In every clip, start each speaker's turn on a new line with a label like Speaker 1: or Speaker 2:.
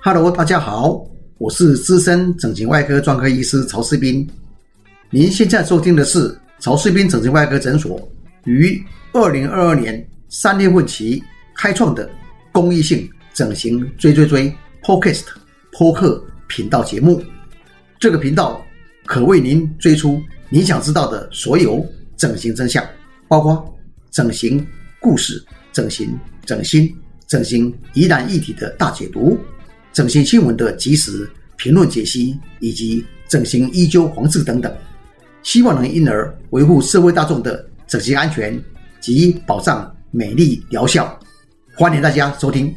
Speaker 1: Hello，大家好，我是资深整形外科专科医师曹世斌。您现在收听的是曹世斌整形外科诊所于二零二二年三月份起开创的公益性整形追追追 Podcast 播客频道节目。这个频道可为您追出你想知道的所有整形真相，包括整形故事、整形整形、整形疑难议题的大解读。整形新闻的及时评论解析，以及整形医纠黄字等等，希望能因而维护社会大众的整形安全及保障美丽疗效。欢迎大家收听。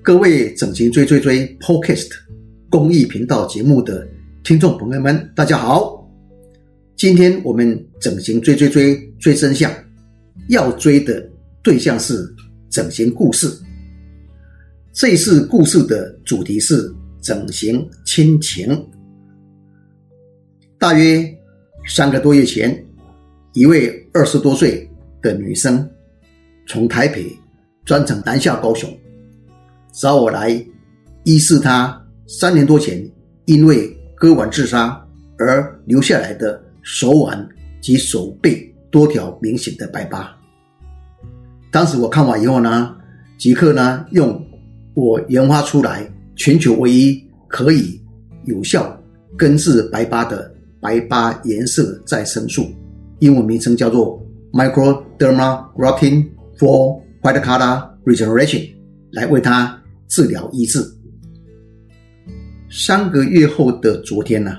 Speaker 1: 各位整形追追追 Podcast 公益频道节目的听众朋友们，大家好。今天我们整形追追追追真相，要追的对象是整形故事。这次故事的主题是整形亲情。大约三个多月前，一位二十多岁的女生从台北专程南下高雄，找我来医治她三年多前因为割腕自杀而留下来的。手腕及手背多条明显的白疤。当时我看完以后呢，即刻呢用我研发出来全球唯一可以有效根治白疤的白疤颜色再生素，英文名称叫做 Microderma Grafting for White Color Regeneration，来为它治疗医治。三个月后的昨天呢？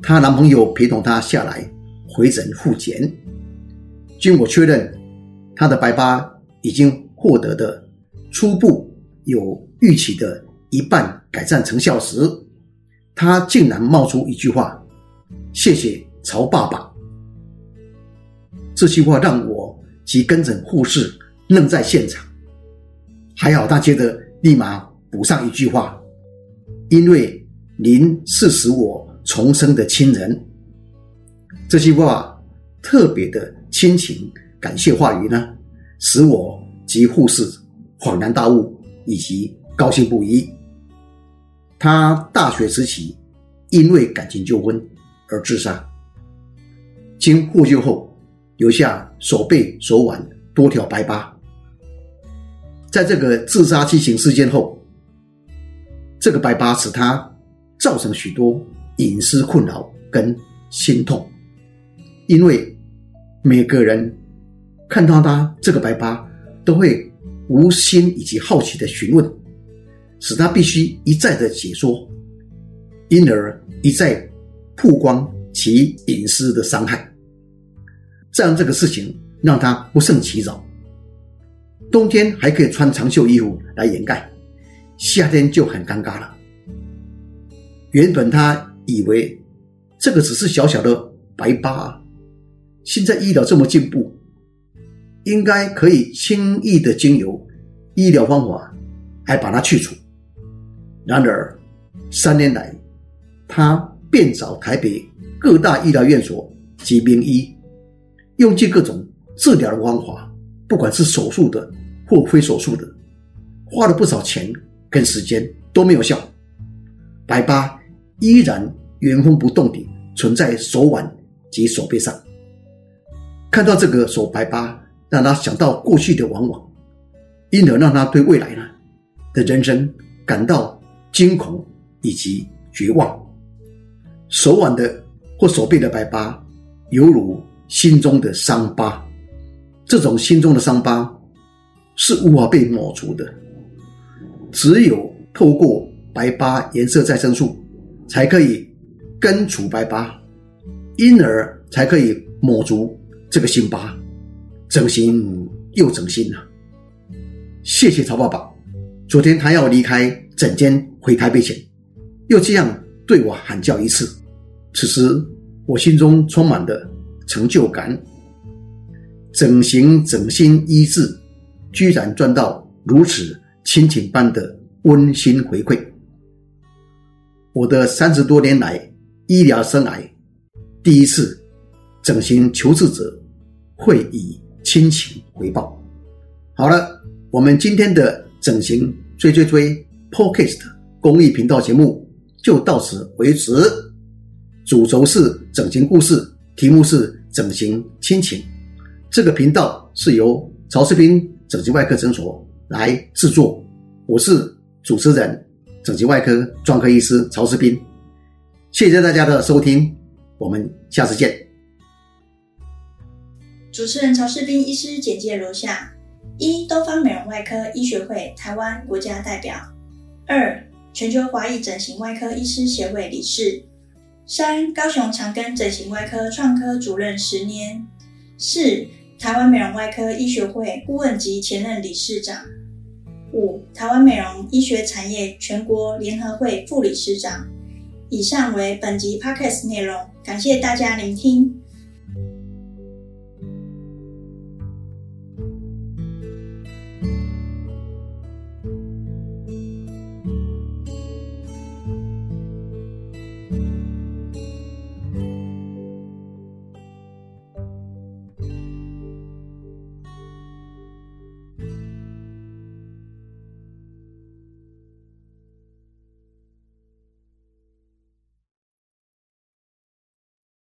Speaker 1: 她男朋友陪同她下来回诊复检，经我确认，她的白疤已经获得的初步有预期的一半改善成效时，她竟然冒出一句话：“谢谢曹爸爸。”这句话让我及跟诊护士愣在现场。还好她接着立马补上一句话：“因为您是使我。”重生的亲人，这句话特别的亲情感谢话语呢，使我及护士恍然大悟以及高兴不已。他大学时期因为感情纠纷而自杀，经获救后留下手背、手腕多条白疤。在这个自杀激情事件后，这个白疤使他造成许多。隐私困扰跟心痛，因为每个人看到他这个白疤，都会无心以及好奇的询问，使他必须一再的解说，因而一再曝光其隐私的伤害。这样这个事情让他不胜其扰。冬天还可以穿长袖衣服来掩盖，夏天就很尴尬了。原本他。以为这个只是小小的白疤，现在医疗这么进步，应该可以轻易的经由医疗方法来把它去除。然而三年来，他遍找台北各大医疗院所及名医，用尽各种治疗的方法，不管是手术的或非手术的，花了不少钱跟时间都没有效，白疤。依然原封不动地存在手腕及手背上。看到这个手白疤，让他想到过去的往往，因而让他对未来呢的人生感到惊恐以及绝望。手腕的或手背的白疤，犹如心中的伤疤。这种心中的伤疤是无法被抹除的，只有透过白疤颜色再生素。才可以根除白疤，因而才可以抹除这个新疤，整形又整形了。谢谢曹爸爸，昨天他要离开诊间回台北前，又这样对我喊叫一次。此时我心中充满了成就感，整形整心医治，居然赚到如此亲情般的温馨回馈。我的三十多年来医疗生涯第一次整形求治者会以亲情回报。好了，我们今天的整形追追追 Podcast 公益频道节目就到此为止。主轴是整形故事，题目是整形亲情。这个频道是由曹世斌整形外科诊所来制作，我是主持人。整形外科专科医师曹世斌，谢谢大家的收听，我们下次见。
Speaker 2: 主持人曹世斌医师简介如下：一、东方美容外科医学会台湾国家代表；二、全球华裔整形外科医师协会理事；三、高雄长庚整形外科创科主任十年；四、台湾美容外科医学会顾问及前任理事长。五、台湾美容医学产业全国联合会副理事长。以上为本集 podcast 内容，感谢大家聆听。